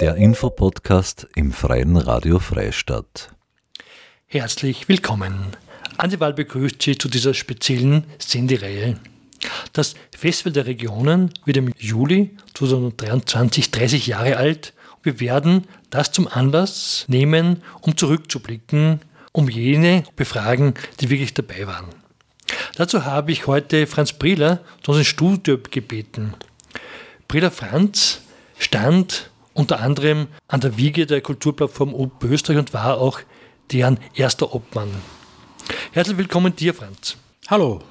Der Infopodcast im Freien Radio Freistadt. Herzlich willkommen. Antival begrüßt Sie zu dieser speziellen Sendereihe. Das Festival der Regionen wird im Juli 2023 30 Jahre alt. Wir werden das zum Anlass nehmen, um zurückzublicken, um jene befragen, die wirklich dabei waren. Dazu habe ich heute Franz Briller zu uns ins Studio gebeten. Briller Franz stand unter anderem an der Wiege der Kulturplattform Oberösterreich und war auch deren erster Obmann. Herzlich willkommen dir, Franz. Hallo.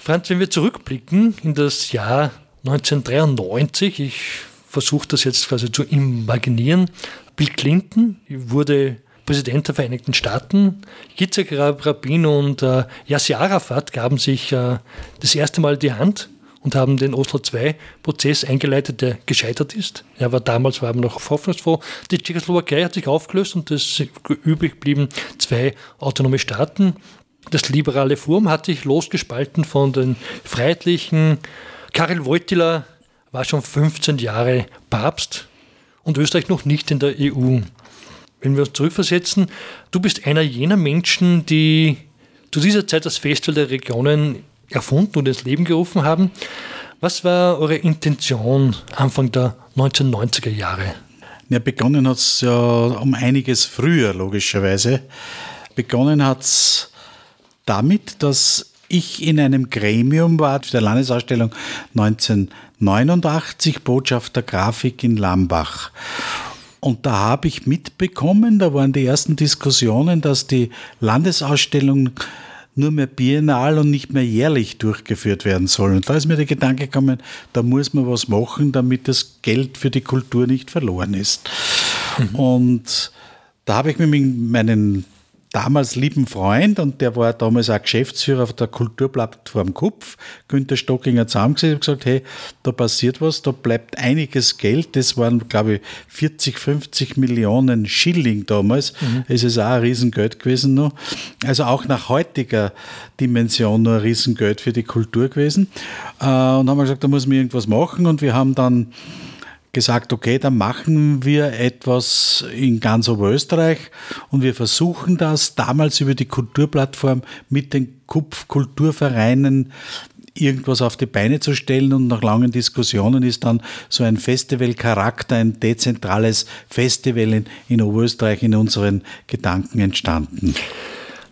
Franz, wenn wir zurückblicken in das Jahr 1993, ich versuche das jetzt quasi zu imaginieren, Bill Clinton wurde Präsident der Vereinigten Staaten. Yitzhak Rabin und äh, Yasser Arafat gaben sich äh, das erste Mal die Hand und haben den Oslo II-Prozess eingeleitet, der gescheitert ist. Er war damals war noch hoffnungsfroh. Die Tschechoslowakei hat sich aufgelöst und es übrig blieben zwei autonome Staaten. Das liberale Forum hat sich losgespalten von den Freiheitlichen. Karel Wojtyla war schon 15 Jahre Papst und Österreich noch nicht in der EU. Wenn wir uns zurückversetzen, du bist einer jener Menschen, die zu dieser Zeit das Festival der Regionen erfunden und ins Leben gerufen haben. Was war eure Intention Anfang der 1990er Jahre? Ja, begonnen hat es ja um einiges früher, logischerweise. Begonnen hat es damit, dass ich in einem Gremium war, der Landesausstellung 1989, Botschafter Grafik in Lambach. Und da habe ich mitbekommen, da waren die ersten Diskussionen, dass die Landesausstellung nur mehr biennal und nicht mehr jährlich durchgeführt werden soll. Und da ist mir der Gedanke gekommen, da muss man was machen, damit das Geld für die Kultur nicht verloren ist. Mhm. Und da habe ich mit meinen damals lieben Freund und der war damals auch Geschäftsführer auf der Kulturplattform Kupf, Günter Stockinger, zusammengesetzt und gesagt, hey, da passiert was, da bleibt einiges Geld. Das waren, glaube ich, 40, 50 Millionen Schilling damals. Mhm. Es ist auch ein Riesengeld gewesen noch. Also auch nach heutiger Dimension nur ein Riesengeld für die Kultur gewesen. Äh, und haben wir gesagt, da muss man irgendwas machen und wir haben dann gesagt, okay, dann machen wir etwas in ganz Oberösterreich und wir versuchen das damals über die Kulturplattform mit den Kupf-Kulturvereinen irgendwas auf die Beine zu stellen und nach langen Diskussionen ist dann so ein Festivalcharakter, ein dezentrales Festival in, in Oberösterreich in unseren Gedanken entstanden.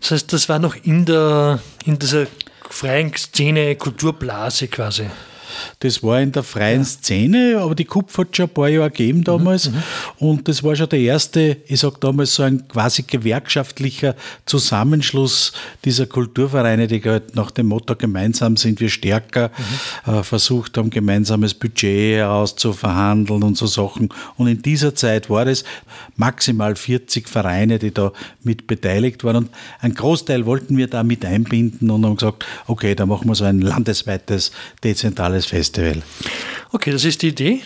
Das heißt, das war noch in, der, in dieser freien Szene, Kulturblase quasi. Das war in der freien ja. Szene, aber die Kupf hat schon ein paar Jahre gegeben damals. Mhm, mhm. und das war schon der erste, ich sage damals, so ein quasi gewerkschaftlicher Zusammenschluss dieser Kulturvereine, die halt nach dem Motto gemeinsam sind wir stärker, mhm. äh, versucht haben, gemeinsames Budget auszuverhandeln und so Sachen. Und in dieser Zeit war es maximal 40 Vereine, die da mit beteiligt waren. Und ein Großteil wollten wir da mit einbinden und haben gesagt, okay, da machen wir so ein landesweites, dezentrales das Festival. Okay, das ist die Idee.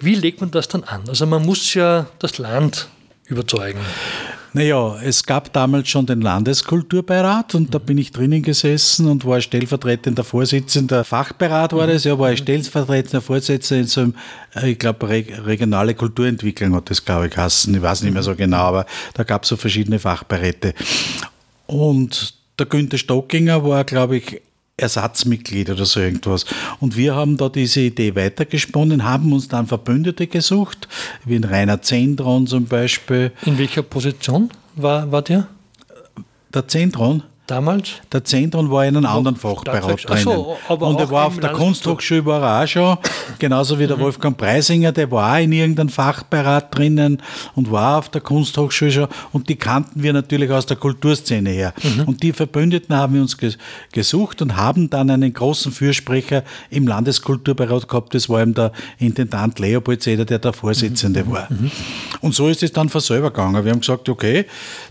Wie legt man das dann an? Also man muss ja das Land überzeugen. Naja, es gab damals schon den Landeskulturbeirat und da bin ich drinnen gesessen und war stellvertretender Vorsitzender, Fachberat war das, ja, war ich stellvertretender Vorsitzender in so einem, äh, ich glaube, regionale Kulturentwicklung hat das, glaube ich, geheißen. Ich weiß nicht mehr so genau, aber da gab es so verschiedene Fachberäte. Und der Günther Stockinger war, glaube ich, Ersatzmitglied oder so irgendwas. Und wir haben da diese Idee weitergesponnen, haben uns dann Verbündete gesucht, wie in Rainer Zentron zum Beispiel. In welcher Position war, war der? Der Zentron? Damals? Der Zentrum war in einem anderen Fachbereich drinnen. So, und er war auf der Kunsthochschule war er auch schon, genauso wie der mhm. Wolfgang Preisinger, der war auch in irgendeinem Fachberat drinnen und war auf der Kunsthochschule schon. Und die kannten wir natürlich aus der Kulturszene her. Mhm. Und die Verbündeten haben wir uns gesucht und haben dann einen großen Fürsprecher im Landeskulturbeirat gehabt. Das war eben der Intendant Leopold Seder, der der Vorsitzende mhm. war. Mhm. Und so ist es dann von selber gegangen. Wir haben gesagt, okay,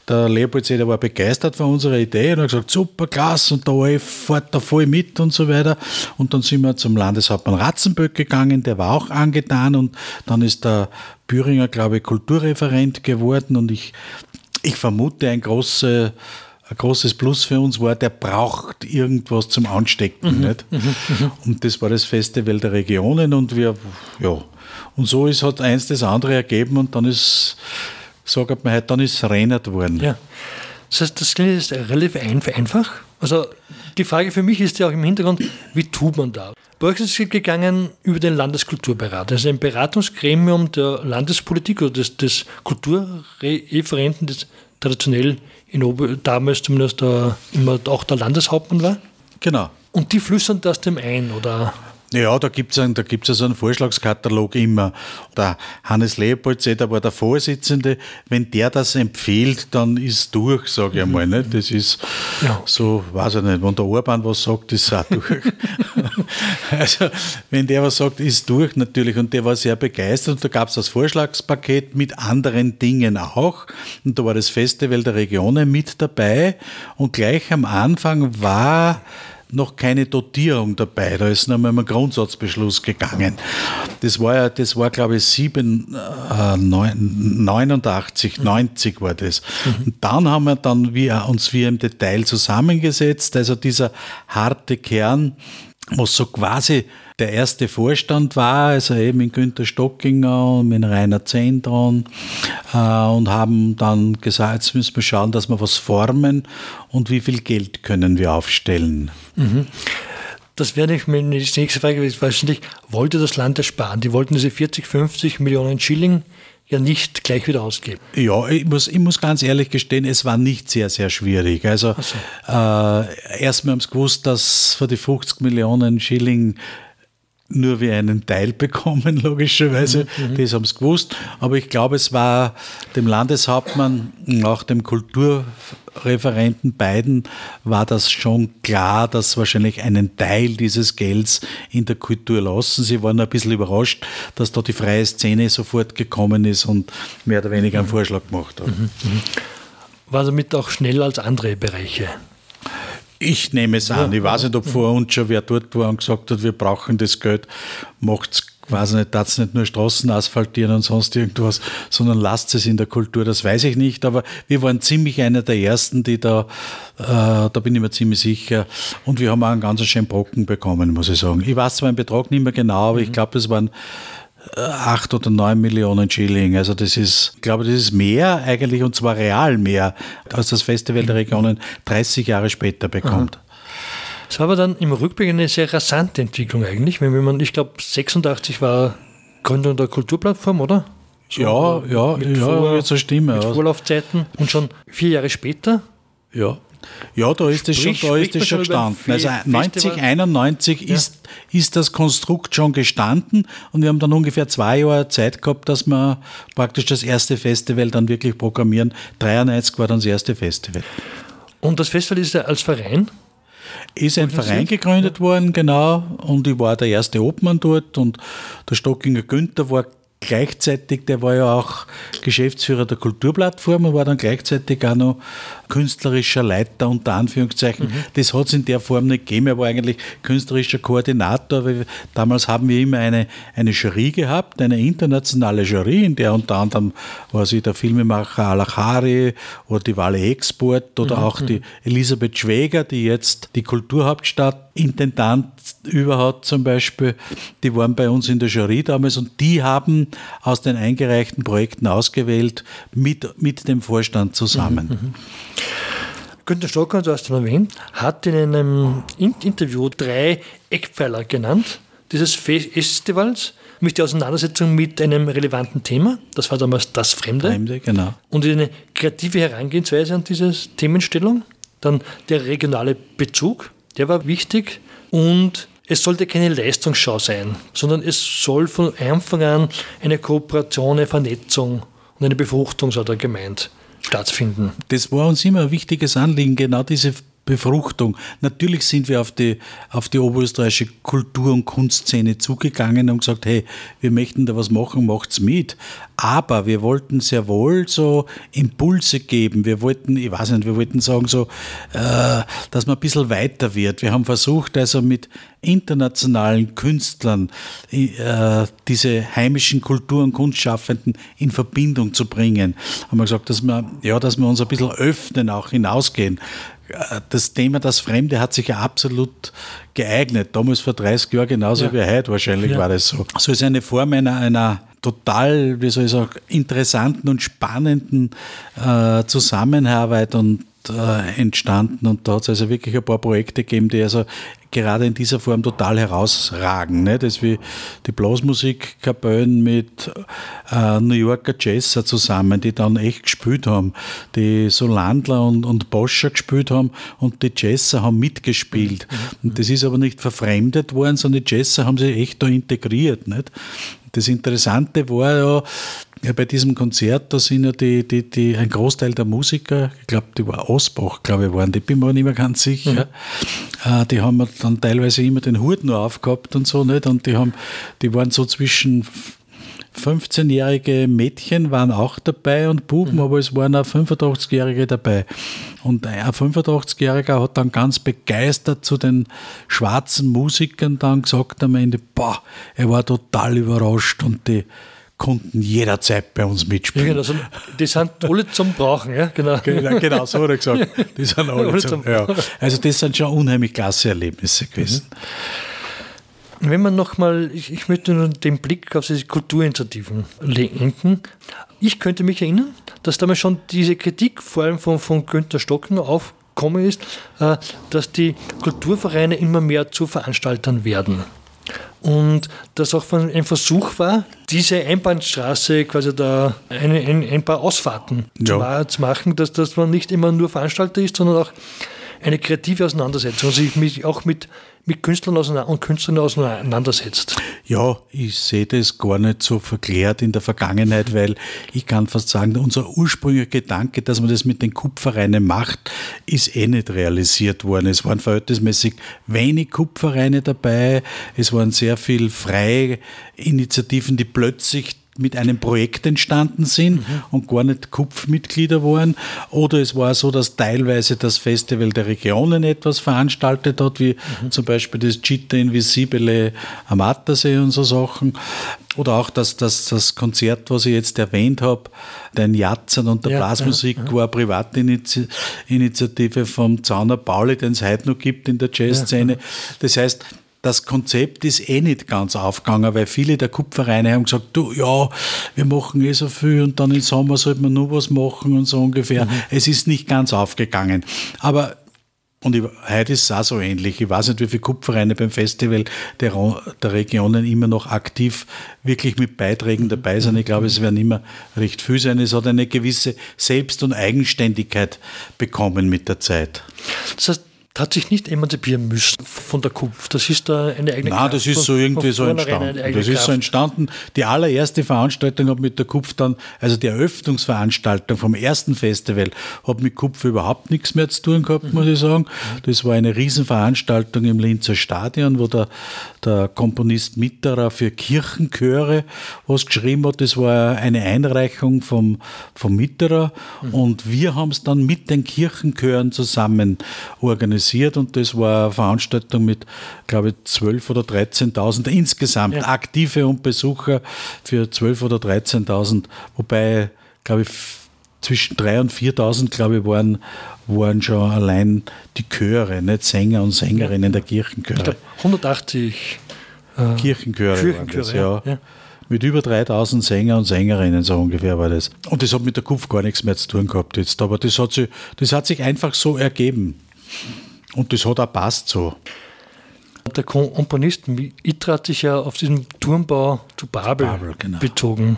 der Leopold Seder war begeistert von unserer Idee und hat gesagt, super, klasse, und der ORF fährt da voll mit und so weiter. Und dann sind wir zum Landeshauptmann Ratzenböck gegangen, der war auch angetan und dann ist der Büringer, glaube ich, Kulturreferent geworden und ich, ich vermute, ein großer ein großes Plus für uns war, der braucht irgendwas zum Anstecken. Mhm. Nicht? Und das war das Festival der Regionen und wir, ja, und so ist, hat eins das andere ergeben und dann ist, sagt man halt, dann ist es reinert worden. Ja. Das heißt, das klingt jetzt relativ ein- einfach. Also die Frage für mich ist ja auch im Hintergrund, wie tut man da? Bei euch ist es gegangen über den Landeskulturberat, also ein Beratungsgremium der Landespolitik oder des, des Kulturreferenten, das traditionell in Ober damals zumindest der, immer auch der Landeshauptmann war. Genau. Und die flüstern das dem ein, oder? Ja, da gibt es einen, da gibt's also einen Vorschlagskatalog immer. Der Hannes Leopold, der war der Vorsitzende. Wenn der das empfiehlt, dann ist durch, sage ich einmal. Nicht? Das ist Ja. so, weiß ich nicht, wenn der Orban was sagt, ist auch durch. also, wenn der was sagt, ist durch natürlich. Und der war sehr begeistert. Und da gab es das Vorschlagspaket mit anderen Dingen auch. Und da war das Festival der Regionen mit dabei. Und gleich am Anfang war noch keine Dotierung dabei. Da ist noch mal ein Grundsatzbeschluss gegangen. Das war ja, das war glaube ich 7, äh, 89, 90 war das. Und dann haben wir dann wir, uns wir im Detail zusammengesetzt. Also dieser harte Kern, was so quasi der erste Vorstand war, also eben mit Günter Stockinger und mit Rainer Zehndron äh, und haben dann gesagt, jetzt müssen wir schauen, dass wir was formen und wie viel Geld können wir aufstellen. Das wäre nicht meine nächste Frage gewesen. Wahrscheinlich wollte das Land ersparen. Die wollten diese 40, 50 Millionen Schilling ja nicht gleich wieder ausgeben. Ja, ich muss, ich muss ganz ehrlich gestehen, es war nicht sehr, sehr schwierig. Also äh, erstmal haben sie gewusst, dass für die 50 Millionen Schilling nur wir einen Teil bekommen, logischerweise. Das haben sie gewusst. Aber ich glaube, es war dem Landeshauptmann und auch dem Kulturreferenten beiden war das schon klar, dass wahrscheinlich einen Teil dieses Gelds in der Kultur lassen. Sie waren ein bisschen überrascht, dass da die freie Szene sofort gekommen ist und mehr oder weniger einen Vorschlag gemacht hat. War damit auch schneller als andere Bereiche. Ich nehme es an. Ich weiß nicht, ob vor uns schon wer dort war und gesagt hat, wir brauchen das Geld, macht's weiß nicht, darf nicht nur Straßen asphaltieren und sonst irgendwas, sondern lasst es in der Kultur, das weiß ich nicht, aber wir waren ziemlich einer der Ersten, die da, äh, da bin ich mir ziemlich sicher, und wir haben auch einen ganz schönen Brocken bekommen, muss ich sagen. Ich weiß zwar den Betrag nicht mehr genau, aber ich glaube, das waren acht oder neun Millionen Schilling. Also das ist, ich glaube, das ist mehr eigentlich und zwar real mehr, als das Festival der Regionen 30 Jahre später bekommt. Es war aber dann im Rückblick eine sehr rasante Entwicklung eigentlich. Wenn man, ich glaube, 86 war Gründung der Kulturplattform, oder? Ja, ja, mit ja, Vor- wird so stimmen. Mit. Vorlaufzeiten und schon vier Jahre später Ja. Ja, da ist es schon, da ist es schon gestanden. Also Fe- 90, Festival? 91 ist, ist das Konstrukt schon gestanden und wir haben dann ungefähr zwei Jahre Zeit gehabt, dass wir praktisch das erste Festival dann wirklich programmieren. 93 war dann das erste Festival. und das Festival ist ja als Verein. Ist ein Verein gegründet worden, genau, und ich war der erste Obmann dort und der Stockinger Günther war gleichzeitig, der war ja auch Geschäftsführer der Kulturplattform und war dann gleichzeitig auch noch künstlerischer Leiter unter Anführungszeichen. Das hat es in der Form nicht gegeben, er war eigentlich künstlerischer Koordinator, weil damals haben wir immer eine, eine Jury gehabt, eine internationale Jury, in der unter anderem war sie der Filmemacher Alachari oder die Wale Export oder auch die Elisabeth Schwäger, die jetzt die Kulturhauptstadt Intendant über hat zum Beispiel, die waren bei uns in der Jury damals und die haben aus den eingereichten Projekten ausgewählt mit, mit dem Vorstand zusammen. Günter Stocker, du hast ihn erwähnt, hat in einem In- Interview drei Eckpfeiler genannt dieses Fe- Festivals mit der Auseinandersetzung mit einem relevanten Thema. Das war damals das Fremde. Fremde, genau. Und eine kreative Herangehensweise an diese Themenstellung. Dann der regionale Bezug, der war wichtig. Und es sollte keine Leistungsschau sein, sondern es soll von Anfang an eine Kooperation, eine Vernetzung und eine Befruchtung, so hat er gemeint, stattfinden. Das war uns immer ein wichtiges Anliegen, genau diese Befruchtung. Natürlich sind wir auf die, auf die oberösterreichische Kultur- und Kunstszene zugegangen und gesagt, hey, wir möchten da was machen, macht's mit. Aber wir wollten sehr wohl so Impulse geben. Wir wollten, ich weiß nicht, wir wollten sagen so, äh, dass man ein bisschen weiter wird. Wir haben versucht, also mit internationalen Künstlern äh, diese heimischen Kultur- und Kunstschaffenden in Verbindung zu bringen. Haben wir gesagt, dass wir, ja, dass wir uns ein bisschen öffnen, auch hinausgehen das Thema das Fremde hat sich ja absolut geeignet. Damals vor 30 Jahren genauso ja. wie heute wahrscheinlich ja. war das so. So ist eine Form einer, einer total, wie soll ich sagen, interessanten und spannenden äh, Zusammenarbeit und äh, entstanden und da hat es also wirklich ein paar Projekte gegeben, die also gerade in dieser Form total herausragen. Ne? Das wie die Blasmusikkapellen mit äh, New Yorker Jazzer zusammen, die dann echt gespielt haben, die so Landler und, und Boscher gespielt haben und die Jazzer haben mitgespielt. Mhm. Und das ist aber nicht verfremdet worden, sondern die Jazzer haben sich echt da integriert. Nicht? Das Interessante war ja, ja, bei diesem Konzert, da sind ja die, die, die, ein Großteil der Musiker, ich glaube, die war Ausbach, glaube ich, waren, die bin mir nicht mehr ganz sicher. Mhm. Äh, die haben dann teilweise immer den Hut nur aufgehabt und so, nicht? Und die haben, die waren so zwischen 15-jährige Mädchen waren auch dabei und Buben, mhm. aber es waren auch 85-Jährige dabei. Und ein 85-Jähriger hat dann ganz begeistert zu den schwarzen Musikern dann gesagt am Ende, boah, er war total überrascht und die konnten jederzeit bei uns mitspielen. Ja, genau, so, die sind alle zum Brauchen, ja, genau. Genau, genau so hat er gesagt. Die sind alle, alle zum, zum ja. Also das sind schon unheimlich klasse Erlebnisse gewesen. Mhm. Wenn man nochmal, ich, ich möchte nur den Blick auf diese Kulturinitiativen lenken. Ich könnte mich erinnern, dass damals schon diese Kritik, vor allem von, von Günther Stocken, aufgekommen ist, äh, dass die Kulturvereine immer mehr zu Veranstaltern werden. Und das auch ein Versuch war, diese Einbahnstraße quasi da eine, ein, ein paar Ausfahrten ja. zu machen, dass, dass man nicht immer nur Veranstalter ist, sondern auch eine kreative Auseinandersetzung, also sich mich auch mit, mit Künstlern und Künstlern auseinandersetzt. Ja, ich sehe das gar nicht so verklärt in der Vergangenheit, weil ich kann fast sagen, unser ursprünglicher Gedanke, dass man das mit den Kupferreinen macht, ist eh nicht realisiert worden. Es waren verhältnismäßig wenig Kupferreine dabei, es waren sehr viele freie Initiativen, die plötzlich mit einem Projekt entstanden sind mhm. und gar nicht Kupfmitglieder waren. Oder es war so, dass teilweise das Festival der Regionen etwas veranstaltet hat, wie mhm. zum Beispiel das Citta Invisibile am Attersee und so Sachen. Oder auch das, das, das Konzert, was ich jetzt erwähnt habe, den Jatzern und der ja, Blasmusik, ja, ja. war eine Privatinitiative vom Zauner Pauli, den es heute noch gibt in der Jazzszene. Das heißt, das Konzept ist eh nicht ganz aufgegangen, weil viele der Kupfervereine haben gesagt, du, ja, wir machen eh so viel und dann im Sommer sollte man nur was machen und so ungefähr. Mhm. Es ist nicht ganz aufgegangen. Aber und ich, heute ist es auch so ähnlich. Ich weiß nicht, wie viele Kupfervereine beim Festival der, der Regionen immer noch aktiv wirklich mit Beiträgen dabei sind. Ich glaube, es werden immer recht viel sein. Es hat eine gewisse Selbst- und Eigenständigkeit bekommen mit der Zeit. Das heißt, hat sich nicht emanzipieren müssen von der Kupf. Das ist da eine eigene Nein, das ist so irgendwie so entstanden. Das ist so entstanden. Die allererste Veranstaltung hat mit der Kupf dann, also die Eröffnungsveranstaltung vom ersten Festival, hat mit Kupf überhaupt nichts mehr zu tun gehabt, mhm. muss ich sagen. Das war eine Riesenveranstaltung im Linzer Stadion, wo der, der Komponist Mitterer für Kirchenchöre was geschrieben hat. Das war eine Einreichung vom, vom Mitterer mhm. und wir haben es dann mit den Kirchenchören zusammen organisiert organisiert und das war eine Veranstaltung mit, glaube ich, 12.000 oder 13.000 insgesamt ja. Aktive und Besucher für 12.000 oder 13.000, wobei, glaube ich, zwischen 3.000 und 4.000, glaube ich, waren, waren schon allein die Chöre, nicht Sänger und Sängerinnen der Kirchenchöre. Ich glaube, 180 äh, Kirchenchöre, Kirchenchöre das, ja. ja. Mit über 3000 Sänger und Sängerinnen, so ungefähr war das. Und das hat mit der Kupf gar nichts mehr zu tun gehabt jetzt, aber das hat sich, das hat sich einfach so ergeben. Und das hat auch passt so. Der Komponist Itra hat sich ja auf diesen Turmbau zu Babel, Babel genau. bezogen.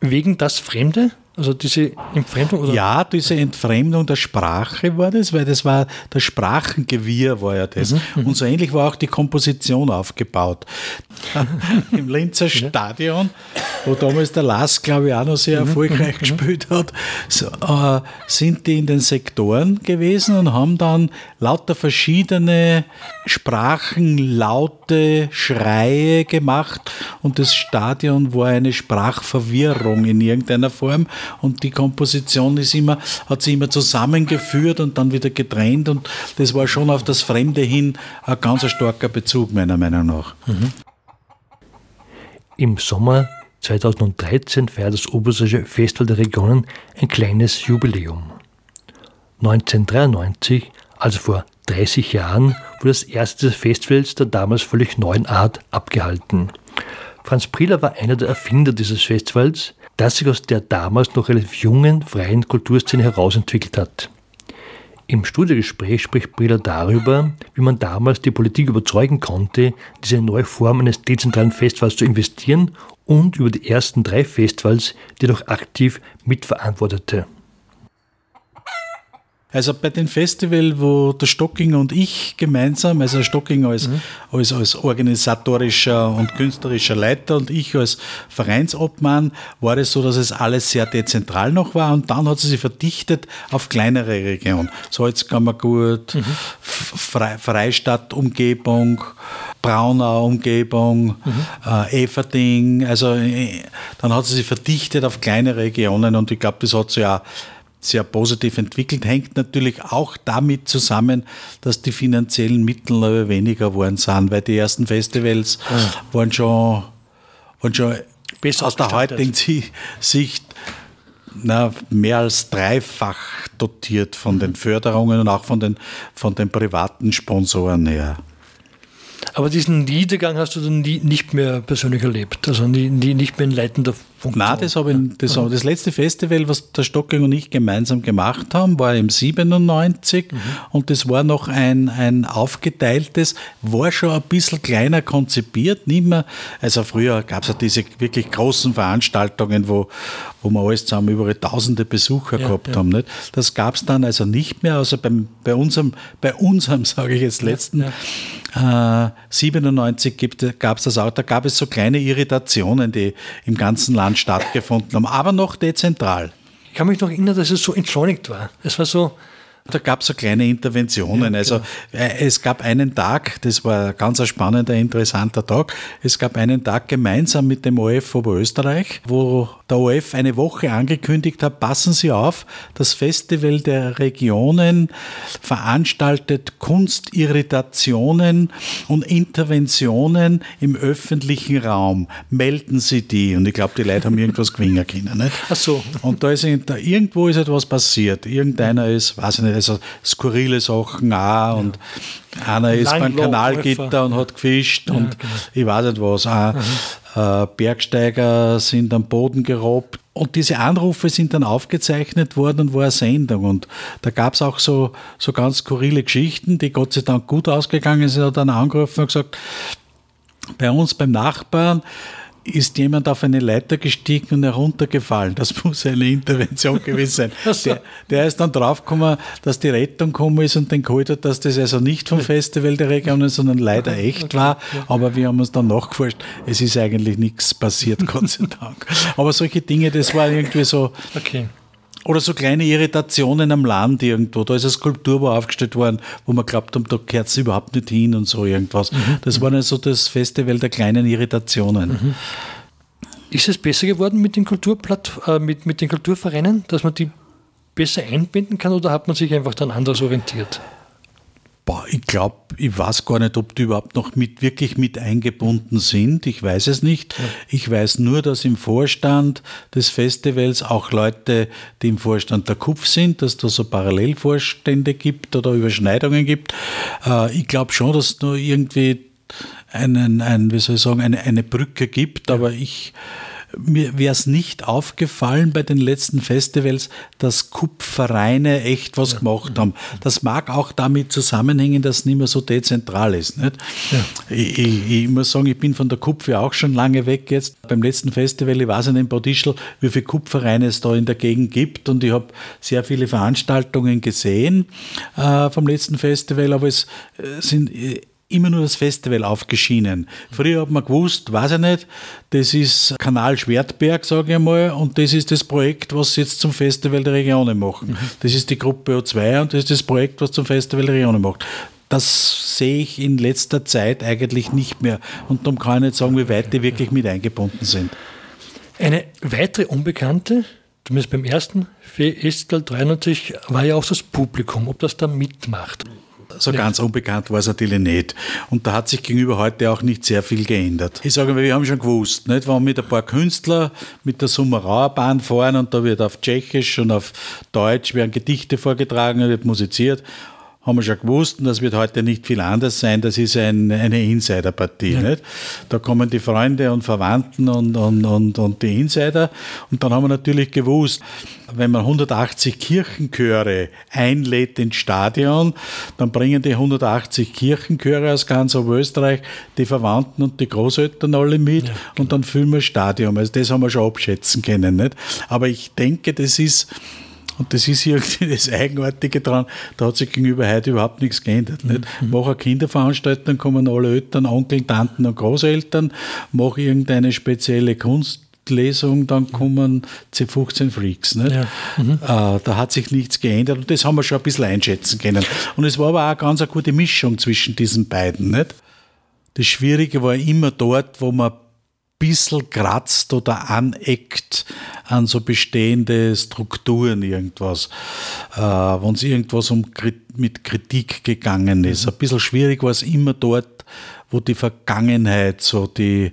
Wegen das Fremde? Also diese Entfremdung? Oder? Ja, diese Entfremdung der Sprache war das, weil das war das Sprachengewirr war ja das. Mhm, mhm. Und so ähnlich war auch die Komposition aufgebaut. Im Linzer Stadion wo damals der Lass, glaube ich, auch noch sehr mhm, erfolgreich mhm, gespielt hat, so, äh, sind die in den Sektoren gewesen und haben dann lauter verschiedene Sprachen, Laute, Schreie gemacht und das Stadion war eine Sprachverwirrung in irgendeiner Form und die Komposition ist immer, hat sich immer zusammengeführt und dann wieder getrennt und das war schon auf das Fremde hin ein ganz starker Bezug meiner Meinung nach. Mhm. Im Sommer 2013 feiert das Oberösterreichische Festival der Regionen ein kleines Jubiläum. 1993, also vor 30 Jahren, wurde das erste des der damals völlig neuen Art abgehalten. Franz Prieler war einer der Erfinder dieses Festivals, das sich aus der damals noch relativ jungen, freien Kulturszene herausentwickelt hat. Im Studiogespräch spricht Briller darüber, wie man damals die Politik überzeugen konnte, diese neue Form eines dezentralen Festivals zu investieren und über die ersten drei Festivals, die er noch aktiv mitverantwortete. Also bei den Festivals, wo der Stockinger und ich gemeinsam, also Stockinger als, mhm. als, als organisatorischer und künstlerischer Leiter und ich als Vereinsobmann, war es so, dass es alles sehr dezentral noch war und dann hat es sich verdichtet auf kleinere Regionen. Salzkammergut, mhm. Fre Freistadt-Umgebung, Braunau Umgebung, mhm. äh, Everding, also äh, dann hat es sich verdichtet auf kleine Regionen und ich glaube, das hat sich ja sehr positiv entwickelt, hängt natürlich auch damit zusammen, dass die finanziellen Mittel weniger geworden sind, weil die ersten Festivals ja. waren schon, waren schon Besser aus der heutigen Sicht na, mehr als dreifach dotiert von den Förderungen und auch von den, von den privaten Sponsoren her. Aber diesen Niedergang hast du dann nie, nicht mehr persönlich erlebt, also nie, nie, nicht mehr in leitender Nein, das, habe ich, das, ja. das letzte Festival, was der Stocking und ich gemeinsam gemacht haben, war im 97 mhm. und das war noch ein, ein aufgeteiltes, war schon ein bisschen kleiner konzipiert, nicht mehr, also früher gab es ja diese wirklich großen Veranstaltungen, wo, wo wir alles zusammen über tausende Besucher ja, gehabt ja. haben. Nicht? Das gab es dann also nicht mehr, also beim, bei unserem, bei unserem, sage ich jetzt, letzten äh, 97 gab es das auch, da gab es so kleine Irritationen, die im ganzen Land stattgefunden haben, aber noch dezentral. Ich kann mich noch erinnern, dass es so entschleunigt war. Es war so, da gab es so kleine Interventionen. Ja, also genau. Äh, es gab einen Tag, das war ein ganz spannender, interessanter Tag. Es gab einen Tag gemeinsam mit dem OF Oberösterreich, wo der OF eine Woche angekündigt hat, passen Sie auf, das Festival der Regionen veranstaltet Kunstirritationen und Interventionen im öffentlichen Raum. Melden Sie die. Und ich glaube, die Leute haben irgendwas gewinnen können. Nicht? Ach so. Und da ist irgendwo ist etwas passiert. Irgendeiner ist, weiß ich nicht, also skurrile Sachen auch und einer ist beim Kanalgitter und hat gefischt ja, und genau. ich weiß nicht was. Auch, äh, Bergsteiger sind am Boden gerobbt. Und diese Anrufe sind dann aufgezeichnet worden und war eine Sendung. Und da gab es auch so, so ganz skurrile Geschichten, die Gott sei Dank gut ausgegangen sind. Er hat dann angerufen und gesagt, bei uns beim Nachbarn ist jemand auf eine Leiter gestiegen und heruntergefallen. Das muss eine Intervention gewesen sein. Der, der, ist dann draufgekommen, dass die Rettung gekommen ist und den geholt hat, dass das also nicht vom Festival der Regionen, sondern leider echt war. Aber wir haben uns dann nachgeforscht, es ist eigentlich nichts passiert, Gott sei Dank. Aber solche Dinge, das war irgendwie so. Okay. Oder so kleine Irritationen am Land irgendwo. Da ist eine Skulptur wo aufgestellt worden, wo man glaubt da gehört es überhaupt nicht hin und so irgendwas. Das war dann so das Festival der kleinen Irritationen. Ist es besser geworden mit den, Kulturplatt, äh, mit, mit den Kulturvereinen, dass man die besser einbinden kann oder hat man sich einfach dann anders orientiert? Boah, ich glaube, ich weiß gar nicht, ob die überhaupt noch mit, wirklich mit eingebunden sind. Ich weiß es nicht. Ja. Ich weiß nur, dass im Vorstand des Festivals auch Leute, die im Vorstand der KUPF sind, dass da so Parallelvorstände gibt oder Überschneidungen gibt. Äh, ich glaube schon, dass es da irgendwie einen, einen, wie soll ich sagen, eine, eine Brücke gibt, aber ich, mir wäre es nicht aufgefallen bei den letzten Festivals, dass Kupfereine echt was ja. gemacht haben. Das mag auch damit zusammenhängen, dass es nicht mehr so dezentral ist. Nicht? Ja. Ich, ich, ich, muss sagen, ich bin von der Kupfer auch schon lange weg jetzt. Beim letzten Festival, ich weiß nicht in Bodischl, wie viele Kupfereine es da in der Gegend gibt und ich habe sehr viele Veranstaltungen gesehen äh, vom letzten Festival, aber es äh, sind äh, immer nur das Festival aufgeschienen. Früher hat man gewusst, weiß ich nicht, das ist Kanal Schwertberg, sage ich mal, und das ist das Projekt, was sie jetzt zum Festival der Regionen machen. Das ist die Gruppe O2 und das ist das Projekt, was zum Festival der Regionen macht. Das sehe ich in letzter Zeit eigentlich nicht mehr. Und darum kann ich nicht sagen, wie weit die wirklich mit eingebunden sind. Eine weitere Unbekannte, zumindest beim ersten Festival 93, war ja auch das Publikum, ob das da mitmacht so ganz unbekannt war es natürlich nicht. Und da hat sich gegenüber heute auch nicht sehr viel geändert. Ich sage mal, wir haben schon gewusst, nicht? wenn wir mit ein paar Künstlern mit der Summerauer Bahn fahren und da wird auf Tschechisch und auf Deutsch werden Gedichte vorgetragen, wird musiziert haben wir schon gewusst und das wird heute nicht viel anders sein. Das ist ein, eine Insiderpartie. Ja. Da kommen die Freunde und Verwandten und, und, und, und die Insider. Und dann haben wir natürlich gewusst, wenn man 180 Kirchenchöre einlädt ins Stadion, dann bringen die 180 Kirchenchöre aus ganz Österreich die Verwandten und die Großeltern alle mit ja, und dann füllen wir das Stadion. Also das haben wir schon abschätzen können. Nicht? Aber ich denke, das ist und das ist irgendwie das Eigenartige daran, da hat sich gegenüber heute überhaupt nichts geändert. Nicht? Mhm. Mach eine Kinderveranstaltung, kommen alle Eltern, Onkel, Tanten und Großeltern, mach irgendeine spezielle Kunstlesung, dann kommen C15 Freaks. Nicht? Ja. Mhm. Äh, da hat sich nichts geändert und das haben wir schon ein bisschen einschätzen können. Und es war aber auch eine ganz eine gute Mischung zwischen diesen beiden. Nicht? Das Schwierige war immer dort, wo man bisschen kratzt oder aneckt an so bestehende Strukturen irgendwas. Äh, Wenn es irgendwas um, mit Kritik gegangen ist. Ein bisschen schwierig war es immer dort, wo die Vergangenheit, so die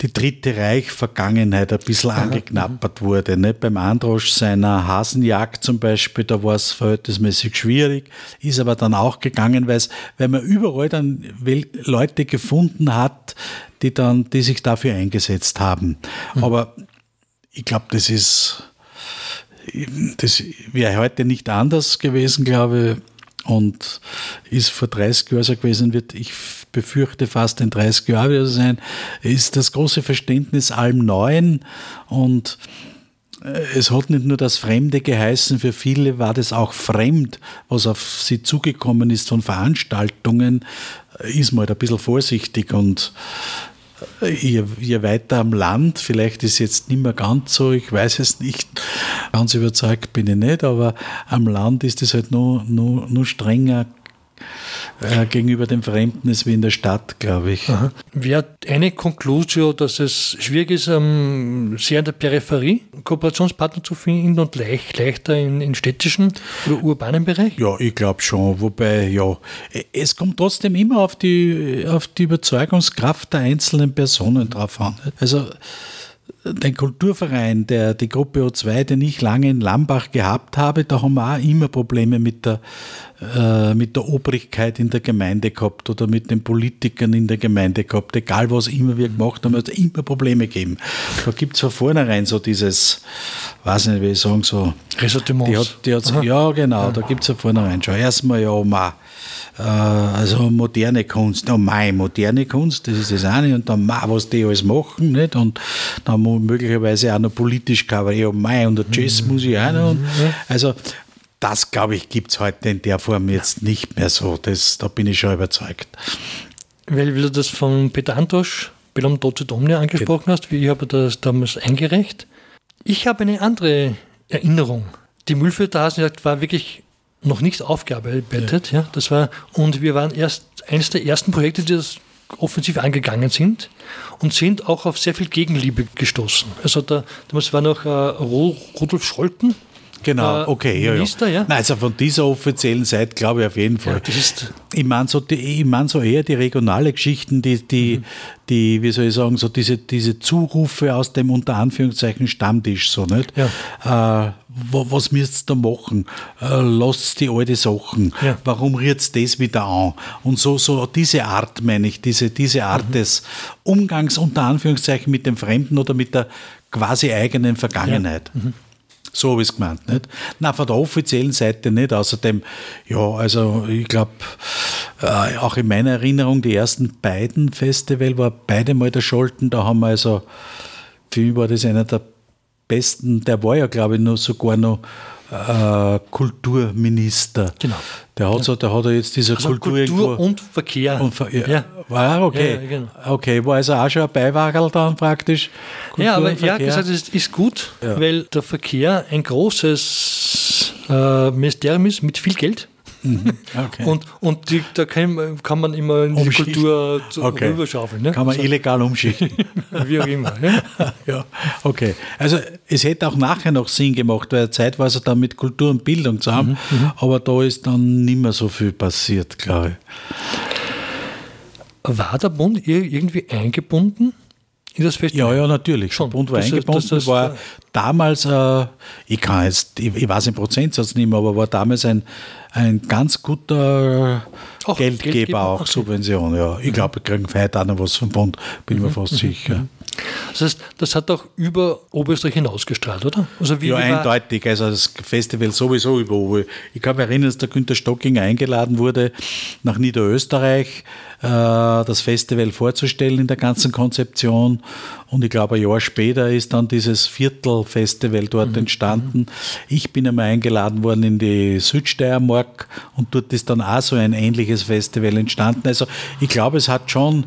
die Dritte Reich-Vergangenheit ein bisschen angeknappert wurde. Ne? Beim Androsch seiner Hasenjagd zum Beispiel, da war es verhältnismäßig schwierig, ist aber dann auch gegangen, weil man überall dann Leute gefunden hat, die dann, die sich dafür eingesetzt haben. Mhm. Aber ich glaube, das ist, das wäre heute nicht anders gewesen, glaube ich und ist vor 30 Jahren so gewesen, wird, ich befürchte fast in 30 Jahren wieder sein, ist das große Verständnis allem Neuen und äh, es hat nicht nur das Fremde geheißen, für viele war das auch fremd, was auf sie zugekommen ist von Veranstaltungen, ist man halt ein bisschen vorsichtig und je, je weiter am Land, vielleicht ist jetzt nicht mehr ganz so, ich weiß es nicht, ganz überzeugt bin ich nicht, aber am Land ist es halt nur, nur, nur strenger äh, gegenüber dem Fremden ist wie in der Stadt, glaube ich. Wäre eine Konklusion, dass es schwierig ist, ähm, sehr in der Peripherie Kooperationspartner zu finden und leicht, leichter in, in städtischen oder urbanen Bereich? Ja, ich glaube schon. Wobei, ja, es kommt trotzdem immer auf die, auf die Überzeugungskraft der einzelnen Personen drauf an. Also, den Kulturverein, der, die Gruppe O2, den ich lange in Lambach gehabt habe, da haben wir auch immer Probleme mit der, äh, mit der Obrigkeit in der Gemeinde gehabt oder mit den Politikern in der Gemeinde gehabt. Egal was immer wir gemacht haben, hat es immer Probleme gegeben. Da gibt es von vornherein so dieses, weiß nicht, wie ich sagen, so. Ressortiments. Die hat, die hat, ja, genau, ja. da gibt es von vornherein schon. Erstmal ja, ma, äh, also moderne Kunst, oh mein, moderne Kunst, das ist das eine, und dann, ma, was die alles machen, nicht? Und dann möglicherweise auch noch politisch Cover, oh mein, und der Jazz muss ich auch noch. Und, also, das, glaube ich, gibt es heute in der Form jetzt nicht mehr so. Das, da bin ich schon überzeugt. Weil, weil du das von Peter Antosch, Bellum Doce Domne angesprochen hast, wie ich habe das damals eingereicht. Ich habe eine andere Erinnerung. Die Müllvierter Hasenjagd war wirklich noch nicht aufgearbeitet. Ja. ja. das war, und wir waren erst eines der ersten Projekte, die das offensiv angegangen sind und sind auch auf sehr viel Gegenliebe gestoßen. Also da, damals war noch äh, Rudolf Scholten, Genau, äh, okay, ja, Minister, ja. ja. Nein, also von dieser offiziellen Seite glaube ich auf jeden Fall. Ja, ich meine so, ich mein so eher die regionale Geschichten, die, die, mhm. die, wie soll ich sagen, so diese, diese Zurufe aus dem unter Anführungszeichen Stammtisch, so nicht? Ja. Äh, was müsst ihr da machen? Äh, lasst die alte Sachen. Ja. Warum rührt das wieder an? Und so, so diese Art, meine ich, diese, diese Art mhm. des Umgangs unter Anführungszeichen mit dem Fremden oder mit der quasi eigenen Vergangenheit. Ja. Mhm. So habe ich es gemeint. Nicht? Nein, von der offiziellen Seite nicht. Außerdem, ja, also ich glaube, äh, auch in meiner Erinnerung, die ersten beiden Festival war beide mal der Scholten. Da haben wir also, für mich war das einer der besten, der war ja, glaube ich, noch sogar noch äh, Kulturminister. Genau. Der hat, so, der hat jetzt diese Also Kultur, Kultur, und Verkehr. und ver- ja. ja. War okay. Ja, ja, genau. Okay, war also auch schon ein Beiwagerl dann praktisch. Kultur Ja, aber ja, gesagt, es ist gut, Ja. weil der Verkehr ein großes äh, Ministerium ist mit viel Geld. Okay. Und, und die, da kann, kann man immer in die. Kultur Okay. rüberschaufeln. Ne? Kann man so, illegal umschichten. wie auch immer. Ne? ja, okay. Also es hätte auch nachher noch Sinn gemacht, weil zeitweise dann mit Kultur und Bildung zusammen, Mhm, aber da ist dann nicht mehr so viel passiert, glaube ich. War der Bund ir- irgendwie eingebunden in das Festival? Ja, ja, natürlich. Schon. Der Bund war Das- eingebunden, das- das- war damals, äh, ich kann jetzt, ich, ich weiß den Prozentsatz nicht mehr, aber war damals ein, ein ganz guter Auch Geldgeber, Geldgeber, auch okay. Subvention. Ja. Ich glaube, wir kriegen heute auch noch was vom Bund, bin Mhm, mir fast sicher. Das heißt, das hat auch über Oberösterreich hinausgestrahlt, oder? Also wie, Ja, wie eindeutig. Also das Festival sowieso über Ober- Ich kann mich erinnern, dass der Günter Stocking eingeladen wurde, nach Niederösterreich äh, das Festival vorzustellen in der ganzen Konzeption. Und ich glaube, ein Jahr später ist dann dieses Viertelfestival dort entstanden. Ich bin einmal eingeladen worden in die Südsteiermark und dort ist dann auch so ein ähnliches Festival entstanden. Also ich glaube, es hat schon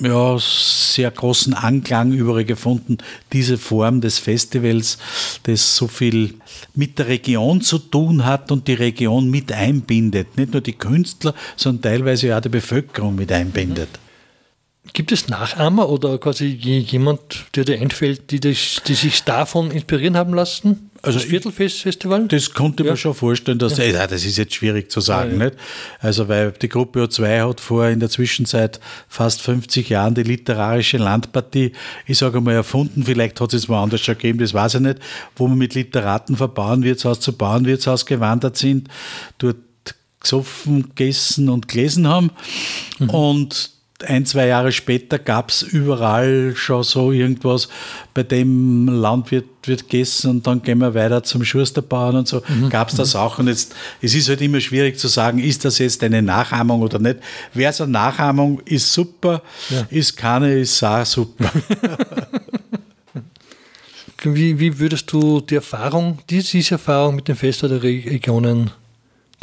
ja, sehr großen Anklang überall gefunden, diese Form des Festivals, das so viel mit der Region zu tun hat und die Region mit einbindet. Nicht nur die Künstler, sondern teilweise auch die Bevölkerung mit einbindet. Gibt es Nachahmer oder quasi je- jemand, der dir einfällt, die, dich, die sich davon inspirieren haben lassen? Also das Viertelfest-Festival? Das konnte ich Ja. mir schon vorstellen, dass ja. das ist jetzt schwierig zu sagen, nicht? Also weil die Gruppe O2 hat vor in der Zwischenzeit fast 50 Jahren die literarische Landpartie, ich sage mal erfunden, vielleicht hat es woanders schon gegeben, das weiß ich nicht, wo wir mit Literaten von Bauernwirtshaus zu Bauernwirtshaus gewandert sind, dort gesoffen, gegessen und gelesen haben und ein, zwei Jahre später gab es überall schon so irgendwas, bei dem Landwirt wird gegessen und dann gehen wir weiter zum Schusterbauern und so. Gab es das auch? Und jetzt, es ist halt immer schwierig zu sagen, ist das jetzt eine Nachahmung oder nicht. Wäre es eine Nachahmung, ist super, ist keine, ist auch super. Wie, wie würdest du die Erfahrung, diese Erfahrung mit der Re- Regionen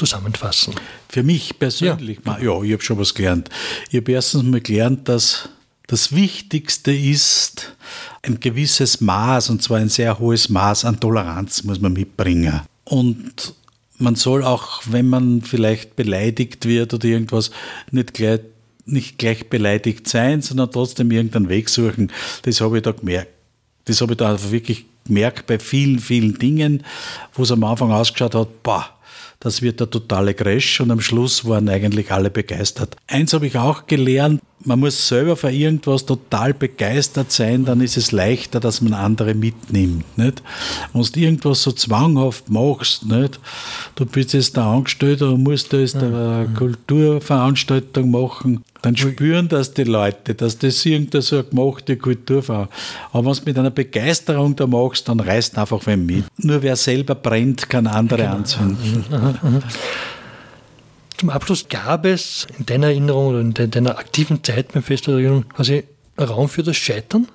zusammenfassen? Für mich persönlich, ja, ja ich habe schon was gelernt. Ich habe erstens mal gelernt, dass das Wichtigste ist, ein gewisses Maß, und zwar ein sehr hohes Maß an Toleranz muss man mitbringen. Und man soll auch, wenn man vielleicht beleidigt wird oder irgendwas, nicht gleich, nicht gleich beleidigt sein, sondern trotzdem irgendeinen Weg suchen. Das habe ich da gemerkt. Das habe ich da wirklich gemerkt bei vielen, vielen Dingen, wo es am Anfang ausgeschaut hat, boah, das wird der totale Crash und am Schluss waren eigentlich alle begeistert. Eins habe ich auch gelernt, man muss selber für irgendwas total begeistert sein, dann ist es leichter, dass man andere mitnimmt. Nicht? Wenn du irgendwas so zwanghaft machst, nicht? du bist jetzt der Angestellte und musst jetzt eine Kulturveranstaltung machen, dann spüren das die Leute, dass das irgendeine so eine gemachte Kulturveranstaltung Aber wenn du mit einer Begeisterung da machst, dann reißt einfach wen mit. Nur wer selber brennt, kann andere anzünden. Zum Abschluss gab es in deiner Erinnerung oder in de- deiner aktiven Zeit beim Festival der Regionen quasi Raum für das Scheitern?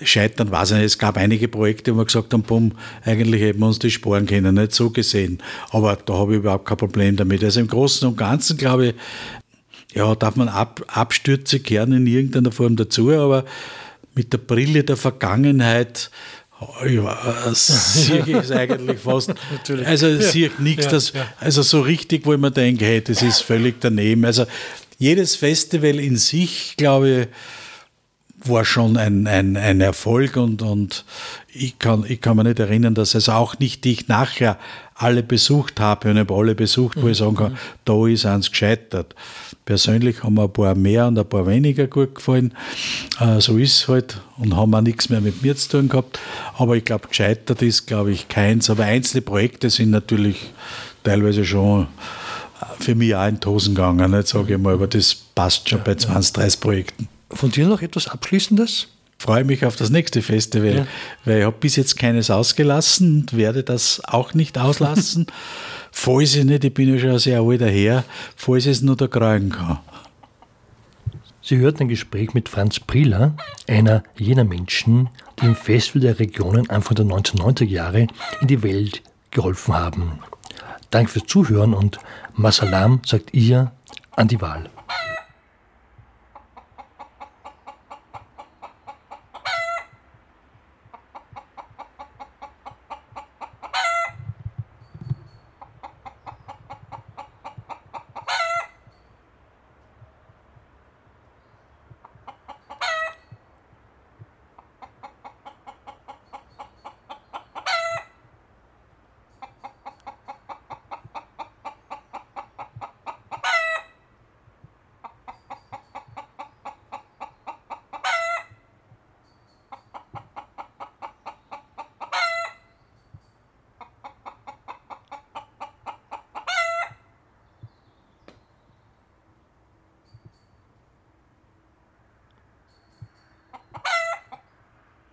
Scheitern weiß ich nicht. Es gab einige Projekte, wo wir gesagt haben, bumm, eigentlich hätten wir uns die sparen können, nicht so gesehen. Aber da habe ich überhaupt kein Problem damit. Also im Großen und Ganzen, glaube ich, ja, darf man Ab Abstürze kehren in irgendeiner Form dazu, aber mit der Brille der Vergangenheit ja, sehe ich es eigentlich fast. Natürlich. Also Ja. sehe ich nichts, Ja, das, also so richtig, wo ich mir denke, hey, das ist völlig daneben. Also jedes Festival in sich, glaube ich, war schon ein, ein, ein Erfolg und, und ich, kann, ich kann mich nicht erinnern, dass es auch nicht, die ich nachher alle besucht habe und habe alle besucht, wo ich sagen kann, da ist eins gescheitert. Persönlich haben mir ein paar mehr und ein paar weniger gut gefallen. Äh, so ist es halt und haben auch nichts mehr mit mir zu tun gehabt. Aber ich glaube, gescheitert ist, glaube ich, keins. Aber einzelne Projekte sind natürlich teilweise schon für mich auch in die Hosen gegangen, nicht, sage ich mal, aber das passt schon bei 20, 30 Projekten Von dir noch etwas Abschließendes? freue mich auf das nächste Festival, Ja. weil ich habe bis jetzt keines ausgelassen und werde das auch nicht auslassen. falls ich nicht, ich bin ja schon sehr alter Herr, falls ich es nur da kriegen kann. Sie hört ein Gespräch mit Franz Prieler, einer jener Menschen, die im Festival der Regionen Anfang der 1990er Jahre in die Welt geholfen haben. Danke fürs Zuhören und Masalam sagt ihr an die Wahl.